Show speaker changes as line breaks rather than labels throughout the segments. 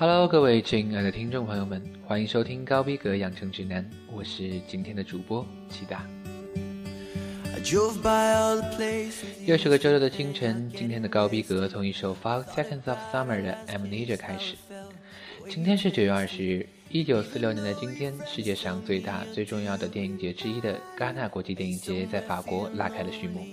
Hello，各位亲爱的听众朋友们，欢迎收听高逼格养成指南，我是今天的主播齐达。又是个周六的清晨，今天的高逼格从一首 Five Seconds of Summer 的 Amnesia 开始。今天是九月二十日，一九四六年的今天，世界上最大最重要的电影节之一的戛纳国际电影节在法国拉开了序幕。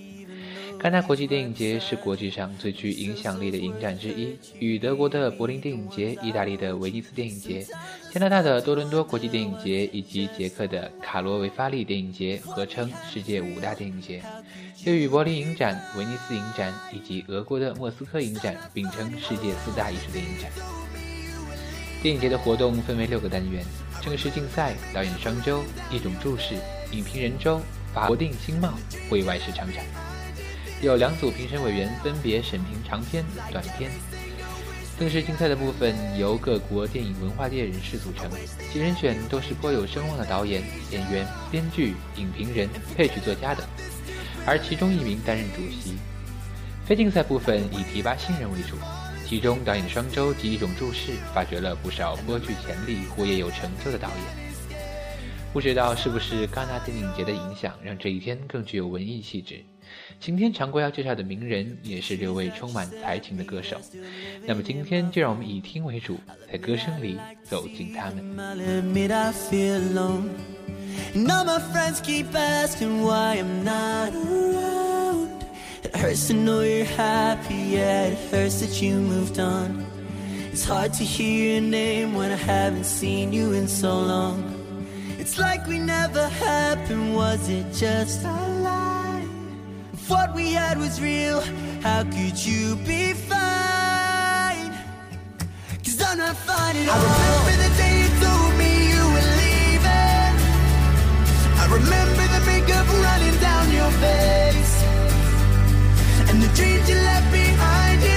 戛纳国际电影节是国际上最具影响力的影展之一，与德国的柏林电影节、意大利的威尼斯电影节、加拿大的多伦多国际电影节以及捷克的卡罗维发利电影节合称世界五大电影节，又与柏林影展、威尼斯影展以及俄国的莫斯科影展并称世界四大艺术电影展。电影节的活动分为六个单元：正式竞赛、导演双周、一种注释、影评人周、法国电影经贸、会外市场展。有两组评审委员分别审评长片、短片。正式竞赛的部分由各国电影文化界人士组成，其人选都是颇有声望的导演、演员、编剧、影评人、配曲作家等，而其中一名担任主席。非竞赛部分以提拔新人为主，其中导演双周及一种注释发掘了不少颇具潜力或也有成就的导演。不知道是不是戛纳电影节的影响，让这一天更具有文艺气质。今天常规要介绍的名人也是六位充满才情的歌手，那么今天就让我们以听为主，在歌声里走进他们。
What we had was real, how could you be fine? Cause I'm not fine at all. I remember the day you told me you were leaving. I remember the makeup running down your face. And the dreams you left behind, you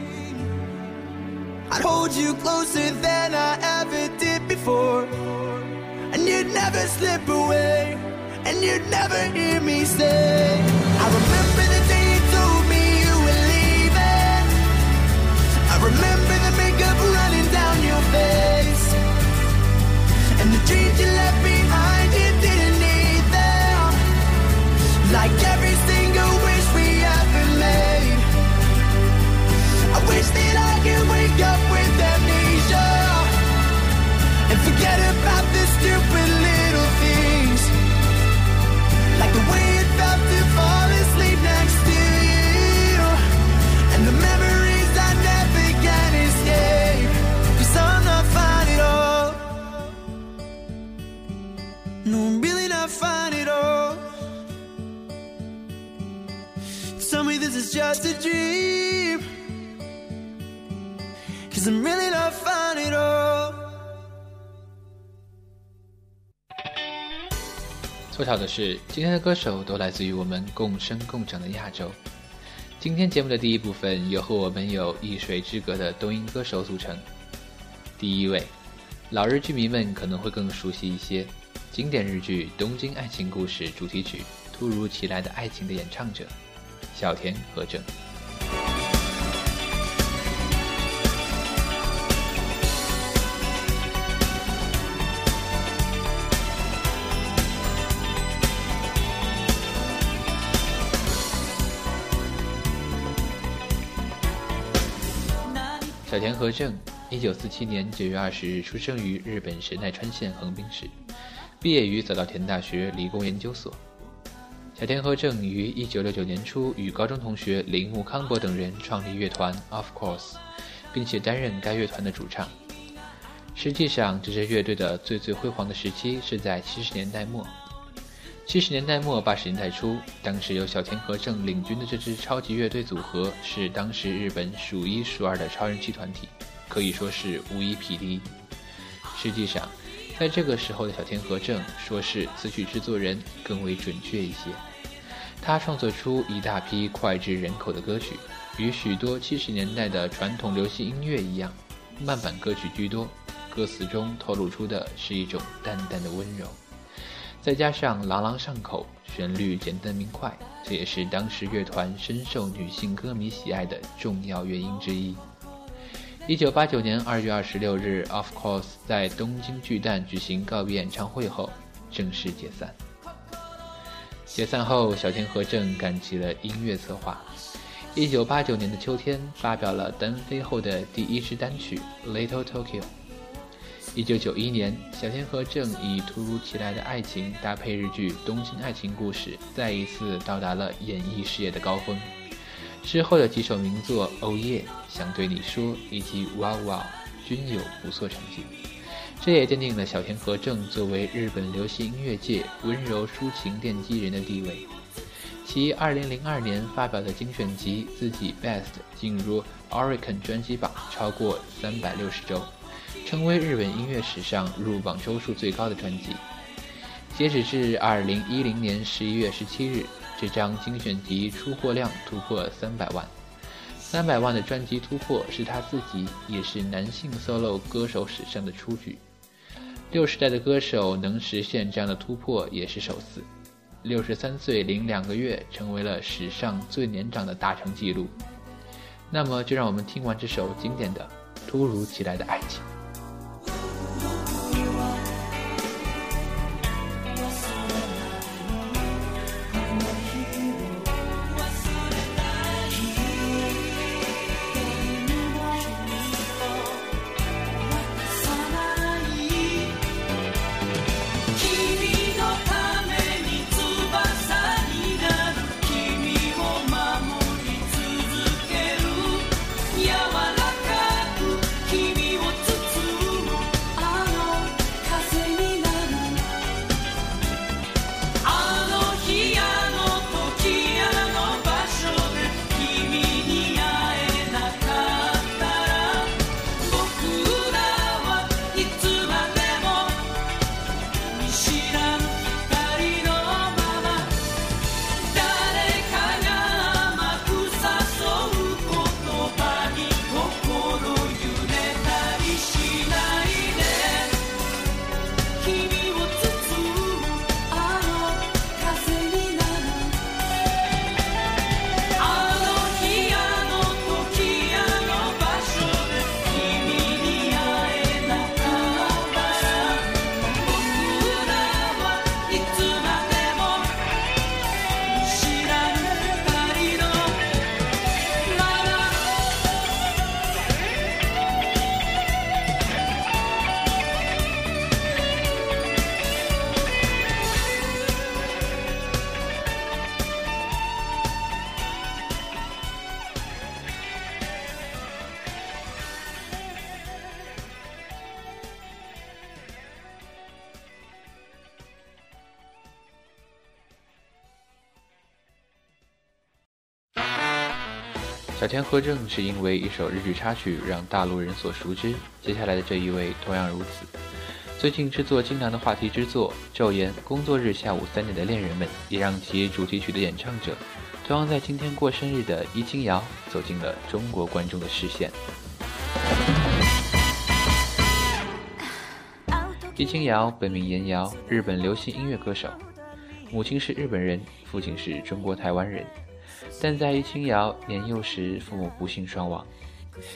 I'd hold you closer than I ever did before. And you'd never slip away, and you'd never hear me say,
不巧的是，今天的歌手都来自于我们共生共长的亚洲。今天节目的第一部分由和我们有一水之隔的东瀛歌手组成。第一位，老日剧迷们可能会更熟悉一些，经典日剧《东京爱情故事》主题曲《突如其来的爱情》的演唱者，小田和正。小田和正，一九四七年九月二十日出生于日本神奈川县横滨市，毕业于早稻田大学理工研究所。小田和正于一九六九年初与高中同学铃木康博等人创立乐团 Of Course，并且担任该乐团的主唱。实际上，这支乐队的最最辉煌的时期是在七十年代末。七十年代末八十年代初，当时由小田和正领军的这支超级乐队组合是当时日本数一数二的超人气团体，可以说是无一匹敌。实际上，在这个时候的小田和正说是词曲制作人更为准确一些。他创作出一大批脍炙人口的歌曲，与许多七十年代的传统流行音乐一样，慢板歌曲居多，歌词中透露出的是一种淡淡的温柔。再加上朗朗上口，旋律简单明快，这也是当时乐团深受女性歌迷喜爱的重要原因之一。一九八九年二月二十六日，Of Course 在东京巨蛋举行告别演唱会后正式解散。解散后，小田和正干起了音乐策划。一九八九年的秋天，发表了单飞后的第一支单曲《Little Tokyo》。一九九一年，小田和正以突如其来的爱情搭配日剧《东京爱情故事》，再一次到达了演艺事业的高峰。之后的几首名作《Oh Yeah》、想对你说以及《Wow Wow》均有不错成绩，这也奠定了小田和正作为日本流行音乐界温柔抒情奠基人的地位。其二零零二年发表的精选集《自己 Best》进入 Oricon 专辑榜超过三百六十周。成为日本音乐史上入榜周数最高的专辑。截止至二零一零年十一月十七日，这张精选集出货量突破三百万。三百万的专辑突破是他自己，也是男性 solo 歌手史上的初举。六十代的歌手能实现这样的突破也是首次。六十三岁零两个月，成为了史上最年长的达成记录。那么，就让我们听完这首经典的《突如其来的爱情》。小田和正是因为一首日剧插曲让大陆人所熟知，接下来的这一位同样如此。最近制作精良的话题之作《昼颜工作日下午三点的恋人们》，也让其主题曲的演唱者，同样在今天过生日的伊清瑶走进了中国观众的视线。伊清瑶本名岩瑶，日本流行音乐歌手，母亲是日本人，父亲是中国台湾人。但在于清瑶年幼时，父母不幸双亡。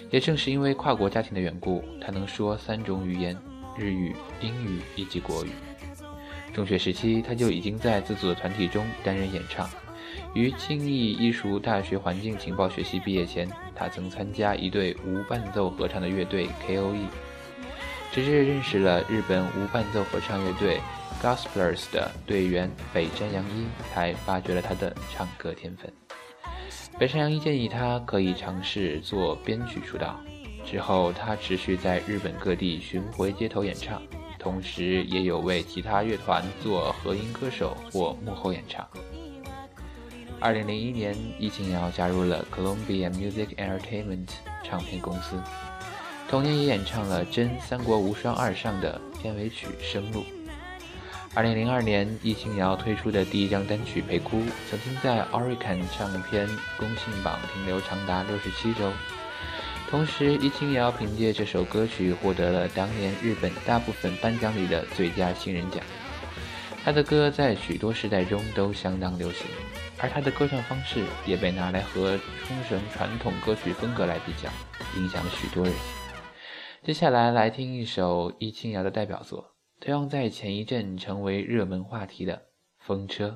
也正是因为跨国家庭的缘故，他能说三种语言：日语、英语以及国语。中学时期，他就已经在自组的团体中担任演唱。于庆义艺术大学环境情报学系毕业前，他曾参加一队无伴奏合唱的乐队 K.O.E。直至认识了日本无伴奏合唱乐队 Gospelers 的队员北山洋一，才发掘了他的唱歌天分。北山羊一建议他可以尝试做编曲出道。之后，他持续在日本各地巡回街头演唱，
同时也有为其他乐团做和音歌手或幕后演唱。二零零一年，易庆瑶加入了 Columbia Music Entertainment 唱片公司，同年也演唱了《真三国无双二上》的片尾曲《生路》。二零零二年，易庆瑶推出的第一张单曲《陪哭》曾经在 Oricon 唱片公信榜停留长达六十七周。同时，易清瑶凭借这首歌曲获得了当年日本大部分颁奖礼的最佳新人奖。他的歌在许多时代中都相当流行。而他的歌唱方式也被拿来和冲绳传统歌曲风格来比较，影响了许多人。接下来来听一首易清瑶的代表作，同样在前一阵成为热门话题的《风车》。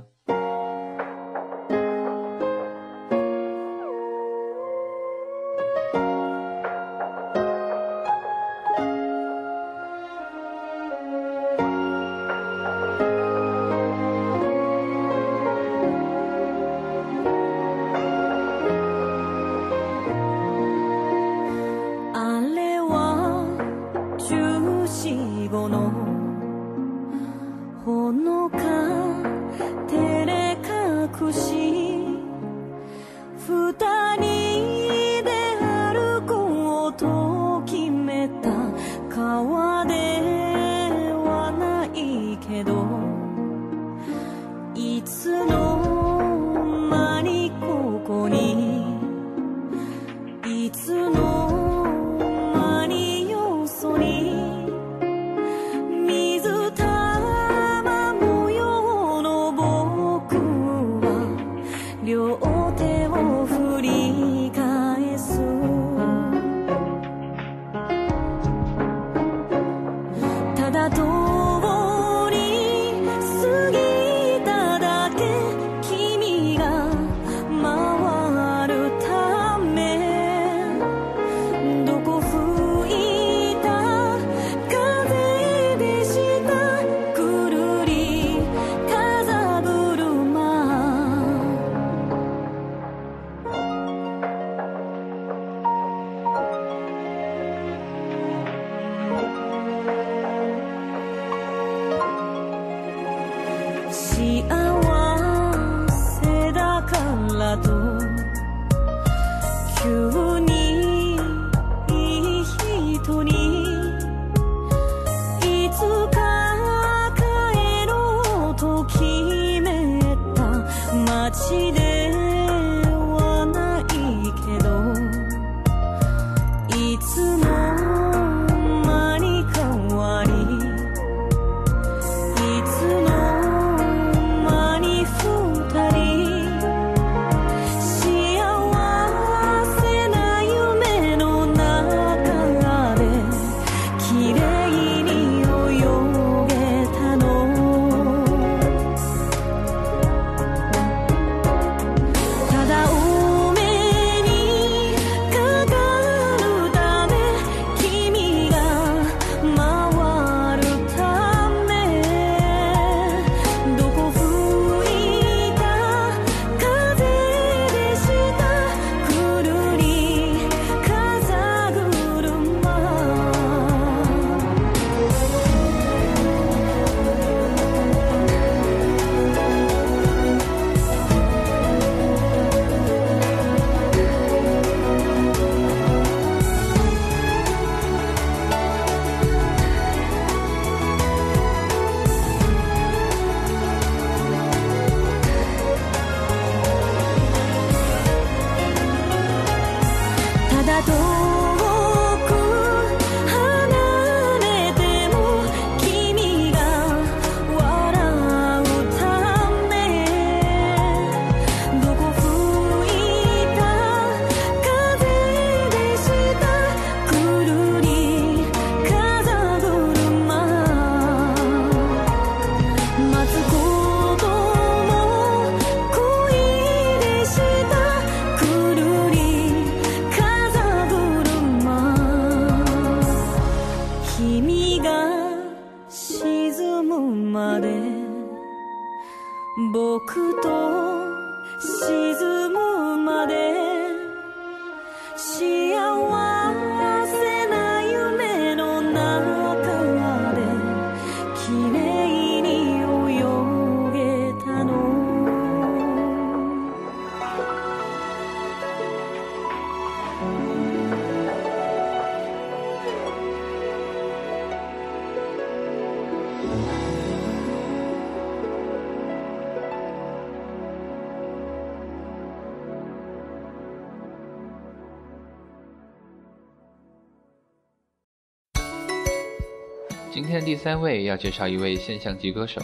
第三位要介绍一位现象级歌手，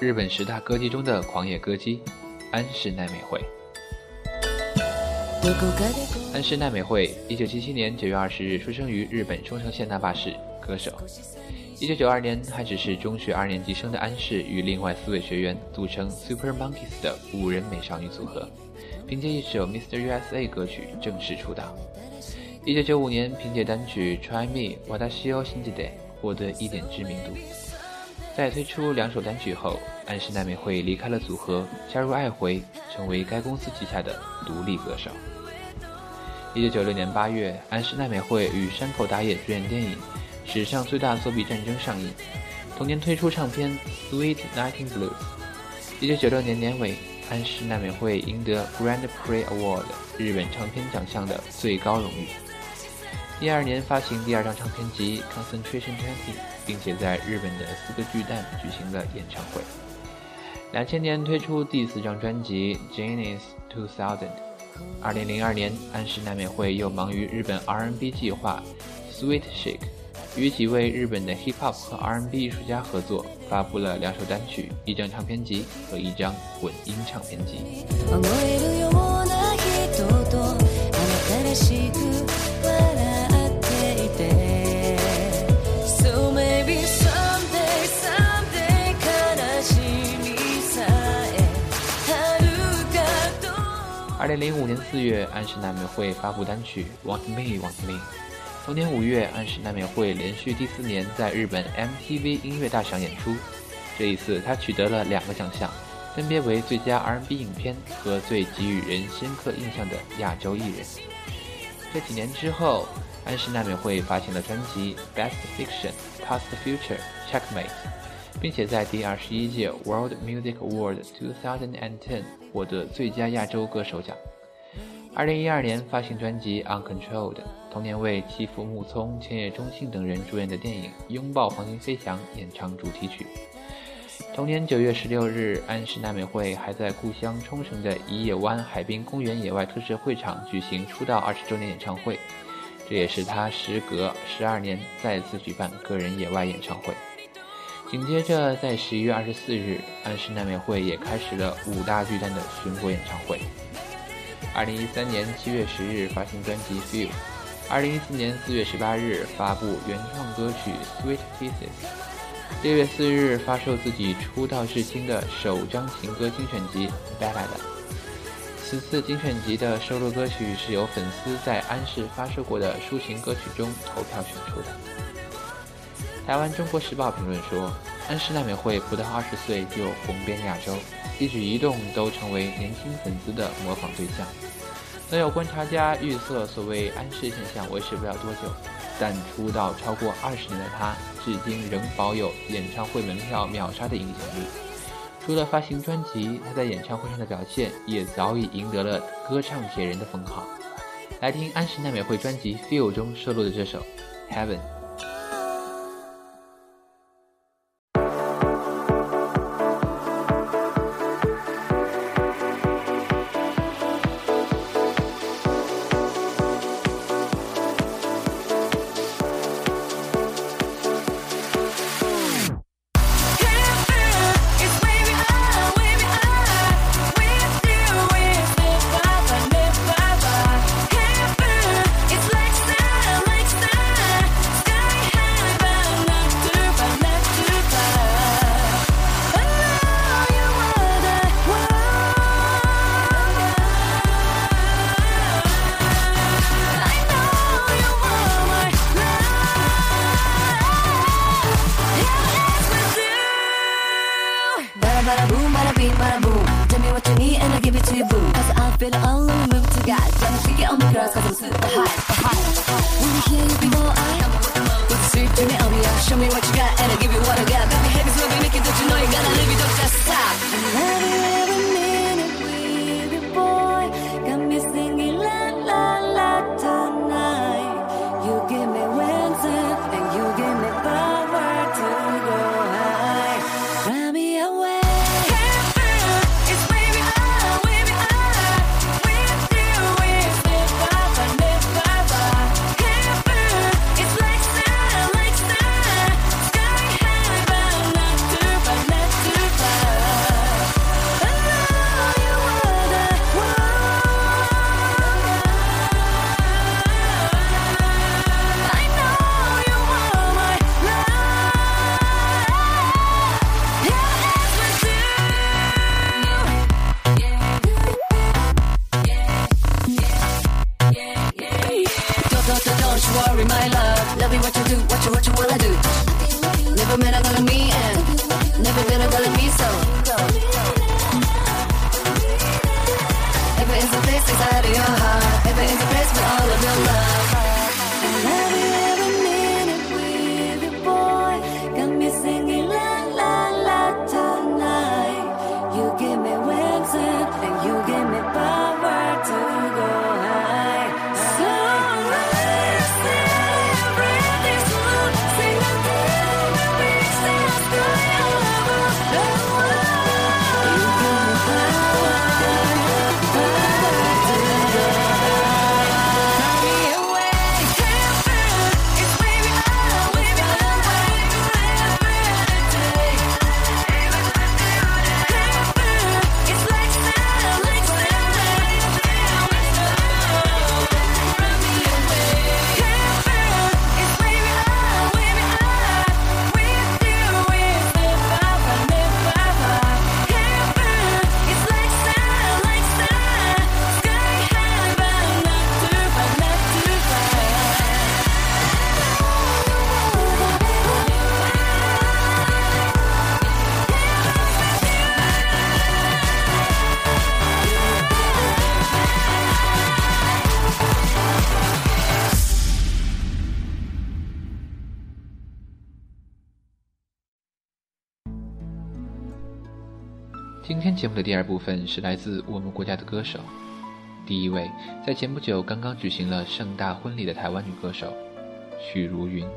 日本十大歌姬中的狂野歌姬安室奈美惠。安室奈美惠，一九七七年九月二十日出生于日本冲绳县那霸市，歌手。一九九二年还只是中学二年级生的安室，与另外四位学员组成 Super Monkeys 的五人美少女组合，凭借一首 Mr. USA 歌曲正式出道。一九九五年，凭借单曲 Try Me Wadashi o Shinjide 获得一点知名度。在推出两首单曲后，安室奈美惠离开了组合，加入爱回，成为该公司旗下的独立歌手。一九九六年八月，安室奈美惠与山口达也主演电影《史上最大作弊战争》上映，同年推出唱片《Sweet Nighting Blues》。一九九六年年尾，安室奈美惠赢得 Grand Prix Award 日本唱片奖项的最高荣誉。第二年发行第二张唱片集《Concentration Twenty》，并且在日本的四个巨蛋举行了演唱会。两千年推出第四张专辑《Genius Two Thousand》。二零零二年，安室奈美惠又忙于日本 R&B 计划 Sweet Shake，与几位日本的 Hip Hop 和 R&B 艺术家合作，发布了两首单曲、一张唱片集和一张混音唱片集。二零零五年四月，安室奈美惠发布单曲《Want Me Want Me》。同年五月，安室奈美惠连续第四年在日本 MTV 音乐大赏演出。这一次，她取得了两个奖项，分别为最佳 R&B 影片和最给予人深刻印象的亚洲艺人。这几年之后，安室奈美惠发行了专辑《Best Fiction Past Future Checkmate》。并且在第二十一届 World Music Award 2010获得最佳亚洲歌手奖。二零一二年发行专辑《Uncontrolled》，同年为妻夫木聪、千叶忠信等人主演的电影《拥抱黄金飞翔》演唱主题曲。同年九月十六日，安室奈美惠还在故乡冲绳的宜野湾海滨公园野外特设会场举行出道二十周年演唱会，这也是她时隔十二年再次举办个人野外演唱会。紧接着，在十一月二十四日，安室奈美惠也开始了五大巨蛋的巡回演唱会。二零一三年七月十日发行专辑《Feel》，二零一四年四月十八日发布原创歌曲《Sweet Pieces》，六月四日发售自己出道至今的首张情歌精选集《Ballad》。此次精选集的收录歌曲是由粉丝在安室发售过的抒情歌曲中投票选出的。台湾《中国时报》评论说：“安室奈美惠不到二十岁就红遍亚洲，一举一动都成为年轻粉丝的模仿对象。”曾有观察家预测，所谓安室现象维持不了多久，但出道超过二十年的她，至今仍保有演唱会门票秒杀的影响力。除了发行专辑，她在演唱会上的表现也早已赢得了“歌唱铁人”的封号。来听安室奈美惠专辑《Feel》中收录的这首《Heaven》。
Show me what you
节目的第二部分是来自我们国家的歌手，第一位在前不久刚刚举行了盛大婚礼的台湾女歌手许茹芸。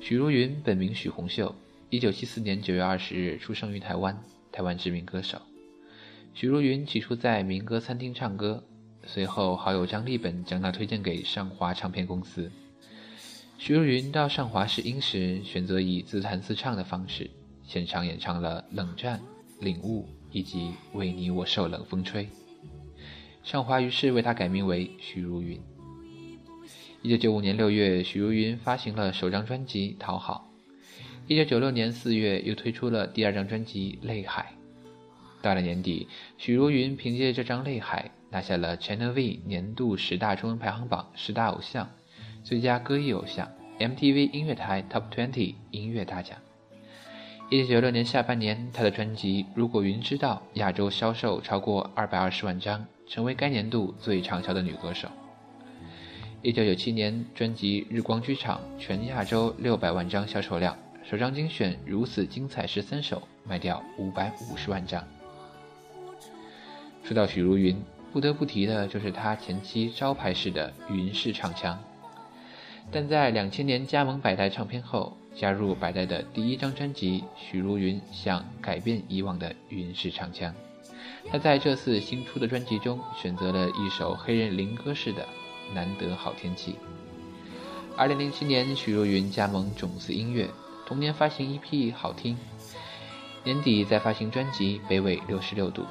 许茹芸本名许红秀，一九七四年九月二十日出生于台湾，台湾知名歌手。许茹芸起初在民歌餐厅唱歌，随后好友张立本将她推荐给上华唱片公司。许茹芸到上华试音时，选择以自弹自唱的方式，现场演唱了《冷战》《领悟》以及《为你我受冷风吹》。上华于是为她改名为许茹芸。一九九五年六月，许茹芸发行了首张专辑《讨好》。一九九六年四月，又推出了第二张专辑《泪海》。到了年底，许茹芸凭借这张《泪海》拿下了 Channel V 年度十大中文排行榜十大偶像、最佳歌艺偶像、MTV 音乐台 Top 20音乐大奖。一九九六年下半年，她的专辑《如果云知道》亚洲销售超过二百二十万张，成为该年度最畅销的女歌手。一九九七年，专辑《日光剧场》全亚洲六百万张销售量，首张精选《如此精彩十三首》卖掉五百五十万张。说到许茹芸，不得不提的就是她前期招牌式的云式唱腔。但在两千年加盟百代唱片后，加入百代的第一张专辑，许茹芸想改变以往的云式唱腔。他在这次新出的专辑中选择了一首黑人灵歌式的《难得好天气》。二零零七年，许茹芸加盟种子音乐，同年发行 EP《好听》，年底再发行专辑《北纬六十六度》。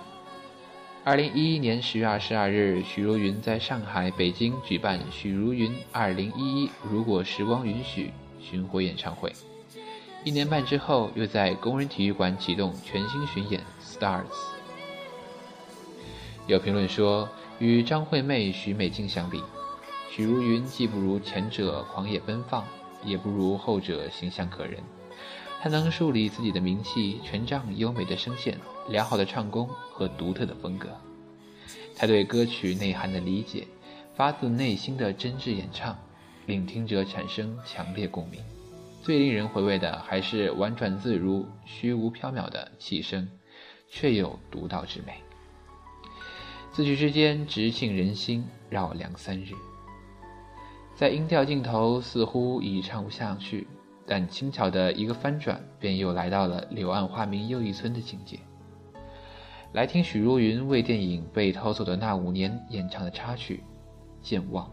二零一一年十月二十二日，许茹芸在上海、北京举办“许茹芸二零一一如果时光允许”巡回演唱会。一年半之后，又在工人体育馆启动全新巡演《Stars》。有评论说，与张惠妹、许美静相比，许茹芸既不如前者狂野奔放，也不如后者形象可人。她能树立自己的名气，全仗优美的声线、良好的唱功和独特的风格。他对歌曲内涵的理解，发自内心的真挚演唱，令听者产生强烈共鸣。最令人回味的还是婉转自如、虚无缥缈的气声，却有独到之美。字句之间直沁人心，绕梁三日。在音调尽头，似乎已唱不下去。但轻巧的一个翻转，便又来到了柳暗花明又一村的境界。来听许茹芸为电影《被偷走的那五年》演唱的插曲《健忘》。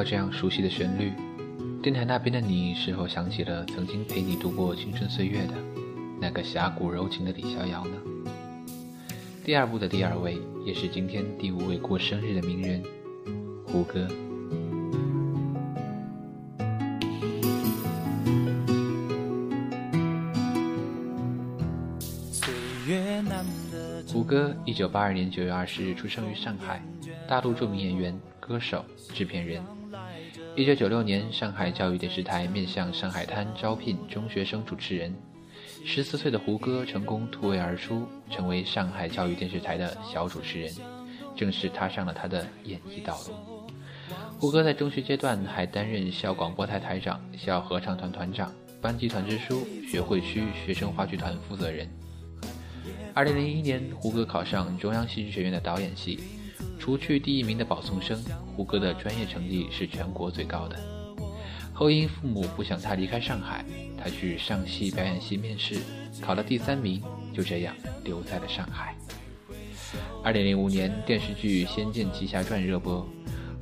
到
这样熟悉的旋律，电台那边的你是否想起了曾经陪你度过青春岁月的那个侠骨柔情的李逍遥呢？第二部的第二位，也是今天第五位过生日的名人，胡歌。胡歌，一九八二年九月二十日出生于上海，大陆著名演员、歌手、制片人。一九九六年，上海教育电视台面向上海滩招聘中学生主持人。十四岁的胡歌成功突围而出，成为上海教育电视台的小主持人，正式踏上了他的演艺道路。胡歌在中学阶段还担任校广播台台长、校合唱团团长、班级团支书、学会区学生话剧团负责人。二零零一年，胡歌考上中央戏剧学院的导演系，除去第一名的保送生，胡歌的专业成绩是全国最高的。后因父母不想他离开上海，他去上戏表演系面试，考了第三名，就这样留在了上海。二零零五年，电视剧《仙剑奇侠传》热播，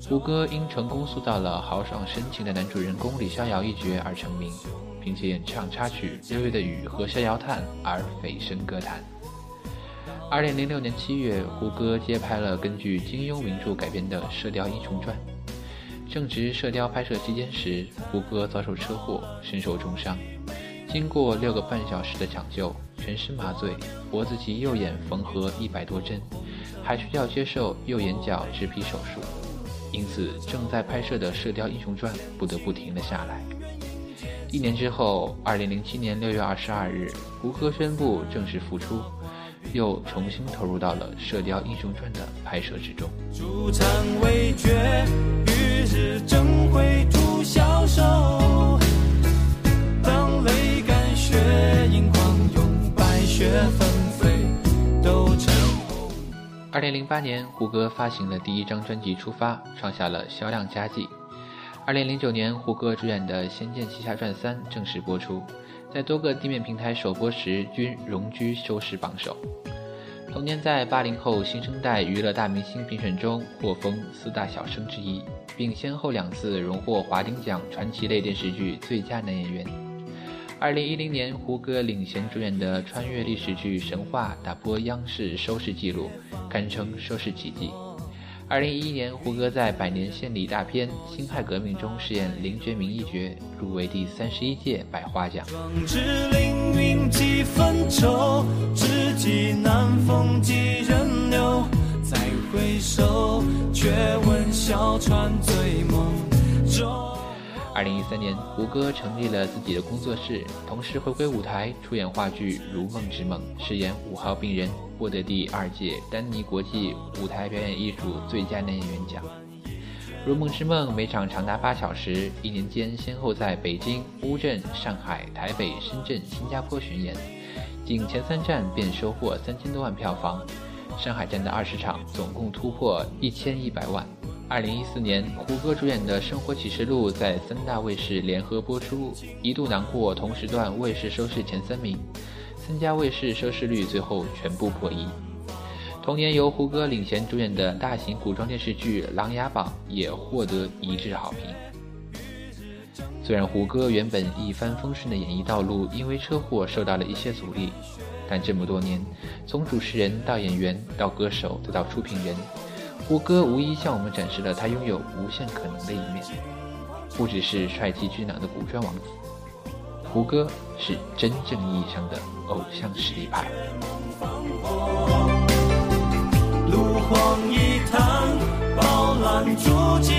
胡歌因成功塑造了豪爽深情的男主人公李逍遥一角而成名，并且演唱插曲《六月的雨》和《逍遥叹》而蜚声歌坛。二零零六年七月，胡歌接拍了根据金庸名著改编的《射雕英雄传》。正值《射雕》拍摄期间时，胡歌遭受车祸，身受重伤。经过六个半小时的抢救，全身麻醉，脖子及右眼缝合一百多针，还需要接受右眼角植皮手术。因此，正在拍摄的《射雕英雄传》不得不停了下来。一年之后，二零零七年六月二十二日，胡歌宣布正式复出。又重新投入到了《射雕英雄传》的拍摄之中。
未觉，与日争辉图消瘦。当泪干血盈眶涌，白雪纷飞都成红。
二零零八年，胡歌发行了第一张专辑《出发》，创下了销量佳绩。二零零九年，胡歌主演的《仙剑奇侠传三》正式播出。在多个地面平台首播时均荣居收视榜首。同年，在八零后新生代娱乐大明星评选中获封四大小生之一，并先后两次荣获华鼎奖传奇类电视剧最佳男演员。二零一零年，胡歌领衔主演的穿越历史剧《神话》打破央视收视纪录，堪称收视奇迹。二零一一年，胡歌在百年献礼大片《辛亥革命》中饰演林觉民一角，入围第三十一届百花奖。
壮志凌云几分愁，知己难逢几人留。再回首，却闻小船醉梦中。
二零一三年，胡歌成立了自己的工作室，同时回归舞台，出演话剧《如梦之梦》，饰演五号病人。获得第二届丹尼国际舞台表演艺术最佳男演员奖。《如梦之梦》每场长达八小时，一年间先后在北京、乌镇、上海、台北、深圳、新加坡巡演，仅前三站便收获三千多万票房。上海站的二十场总共突破一千一百万。二零一四年，胡歌主演的《生活启示录》在三大卫视联合播出，一度囊括同时段卫视收视前三名。三家卫视收视率最后全部破亿。同年，由胡歌领衔主演的大型古装电视剧《琅琊榜》也获得一致好评。虽然胡歌原本一帆风顺的演艺道路因为车祸受到了一些阻力，但这么多年，从主持人到演员到歌手再到出品人，胡歌无疑向我们展示了他拥有无限可能的一面，不只是帅气俊朗的古装王子。胡歌是真正意义上的偶像实力派。
路荒一滩，饱览足迹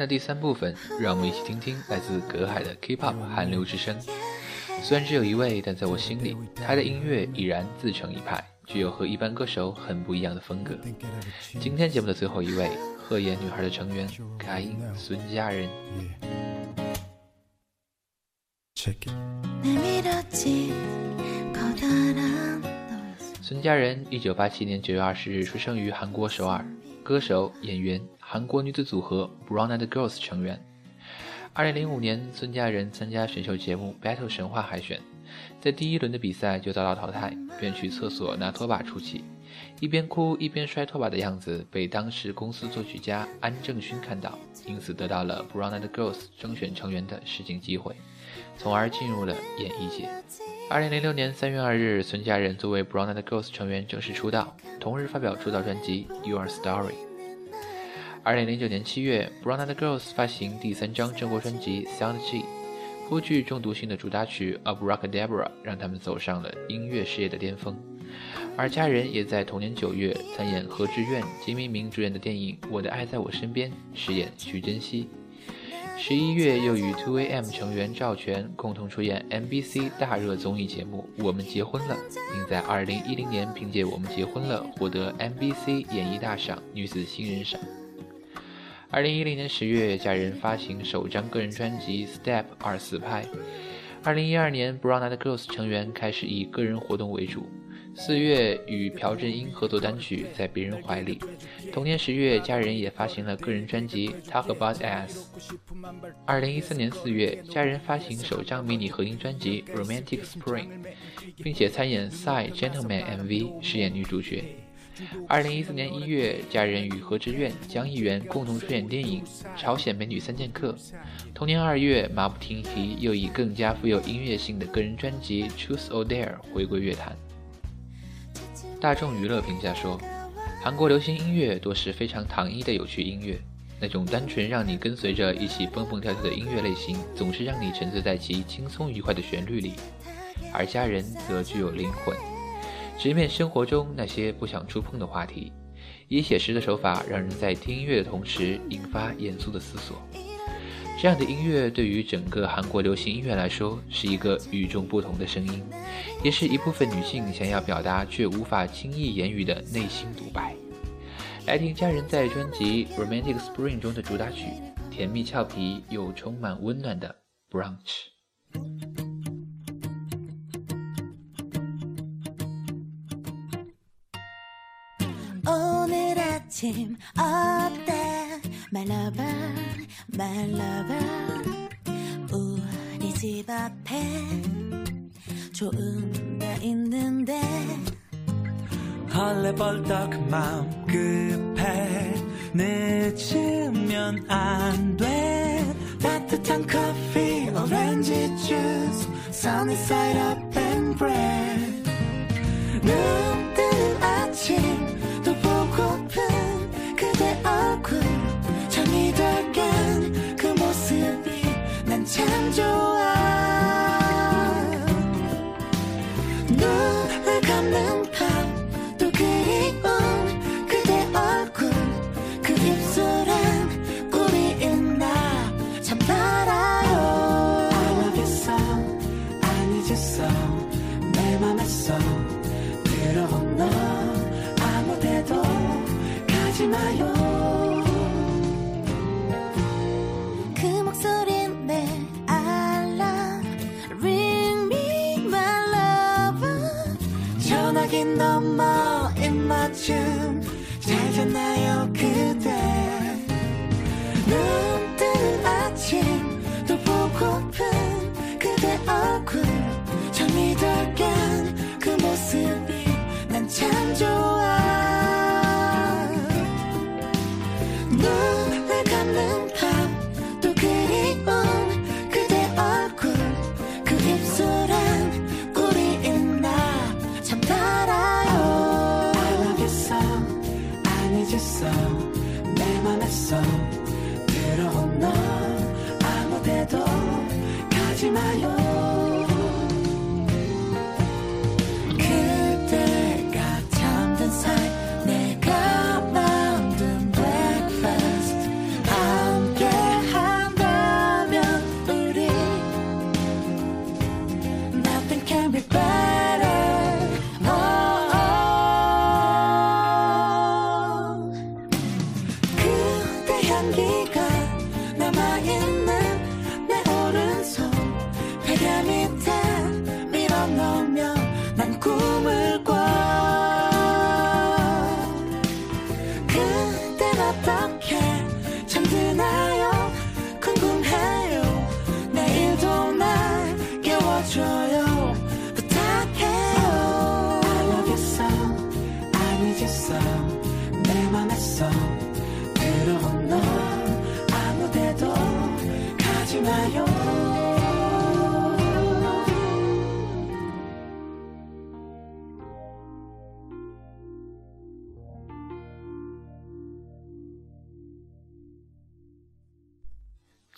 那第三部分让我们一起听听来自隔海的 kpop 韩流之声。虽然只有一位但在我心里他的音乐已然自成一派具有和一般歌手很不一样的风格。今天节目的最后一位贺岩女孩的成员凯因孙佳
仁
孙佳仁一九八七年九月二十日出生于韩国首尔。歌手、演员，韩国女子组合 Brown Eyed Girls 成员。二零零五年，孙佳仁参加选秀节目《Battle 神话》海选，在第一轮的比赛就遭到淘汰，便去厕所拿拖把出气，一边哭一边摔拖把的样子被当时公司作曲家安正勋看到，因此得到了 Brown and Girls 征选成员的试镜机会，从而进入了演艺界。二零零六年三月二日，孙佳仁作为 Brown and Girls 成员正式出道，同日发表出道专辑《Your Story》。二零零九年七月，Brown and Girls 发行第三张正规专辑《Sound G》，颇具中毒性的主打曲《Abracadabra》让他们走上了音乐事业的巅峰。而家人也在同年九月参演何志苑、金明明主演的电影《我的爱在我身边》，饰演徐珍熙。十一月又与 Two A.M 成员赵权共同出演 MBC 大热综艺节目《我们结婚了》，并在二零一零年凭借《我们结婚了》获得 MBC 演艺大赏女子新人赏。二零一零年十月，家人发行首张个人专辑《Step 二四拍》。二零一二年，Brown Eyed Girls 成员开始以个人活动为主。四月与朴正英合作单曲《在别人怀里》，同年十月，家人也发行了个人专辑《Talk About Us》。二零一四年四月，家人发行首张迷你合音专辑《Romantic Spring》，并且参演《Side Gentleman》MV，饰演女主角。二零一四年一月，家人与何志苑、江艺媛共同出演电影《朝鲜美女三剑客》。同年二月，马不停蹄又以更加富有音乐性的个人专辑《Truth or Dare》回归乐坛。大众娱乐评价说，韩国流行音乐多是非常糖衣的有趣音乐，那种单纯让你跟随着一起蹦蹦跳跳的音乐类型，总是让你沉醉在其轻松愉快的旋律里。而家人则具有灵魂，直面生活中那些不想触碰的话题，以写实的手法，让人在听音乐的同时引发严肃的思索。这样的音乐对于整个韩国流行音乐来说是一个与众不同的声音，也是一部分女性想要表达却无法轻易言语的内心独白。来听家人在专辑《Romantic Spring》中的主打曲，甜蜜俏皮又充满温暖的《Brunch》。
아침 어때? My lover 우리 집 앞에 좋은 데 있는데.
헐레벌떡 마음 급해. 늦으면 안 돼. 따뜻한 커피 오렌지 주스 sunny side up and bread. 눈 뜨는 아침
angel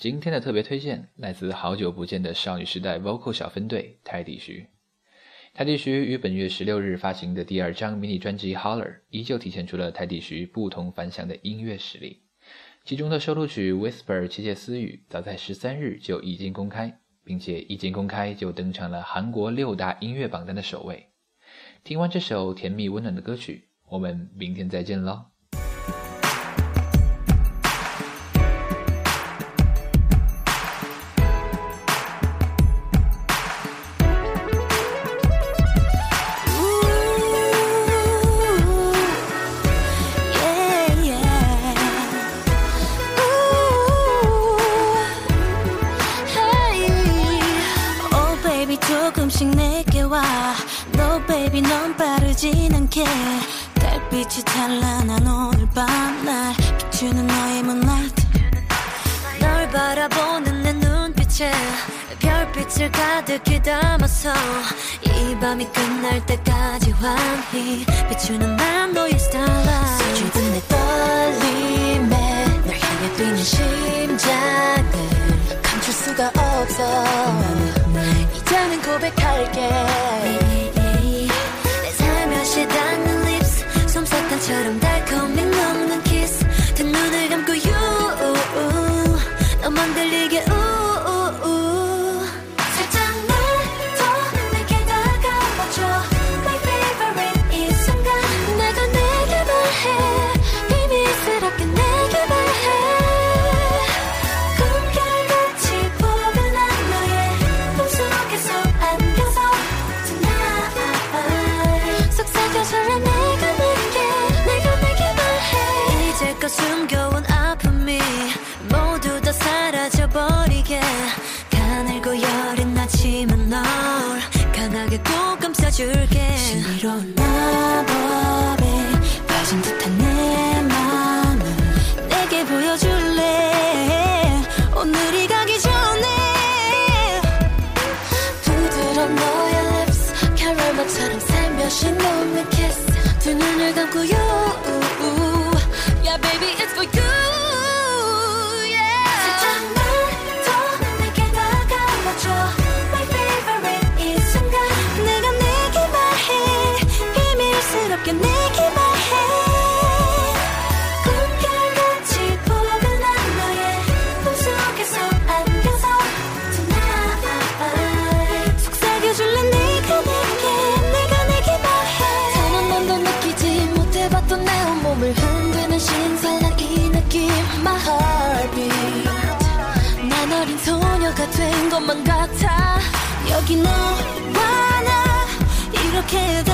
今天的特别推荐来自好久不见的少女时代 vocal 小分队泰迪徐。泰迪徐于本月十六日发行的第二张迷你专辑《Holler》依旧体现出了泰迪徐不同凡响的音乐实力。其中的收录曲《Whisper 窃窃私语》早在十三日就已经公开，并且一经公开就登上了韩国六大音乐榜单的首位。听完这首甜蜜温暖的歌曲，我们明天再见喽！
가득히 담아서 이 밤이 끝날 때까지 환히 비추는 난 너의 starlight. 서주든 내 떨림에 널 향해 뛰는 심장을 감출 수가 없어. 이제는 고백할게. 내 살며시 닿는 lips 솜사탕처럼 달콤히 녹는 kiss. 두 눈을 감고 you 너만 들리게 우우우 줄게. 신비로운 너와 나? 이렇게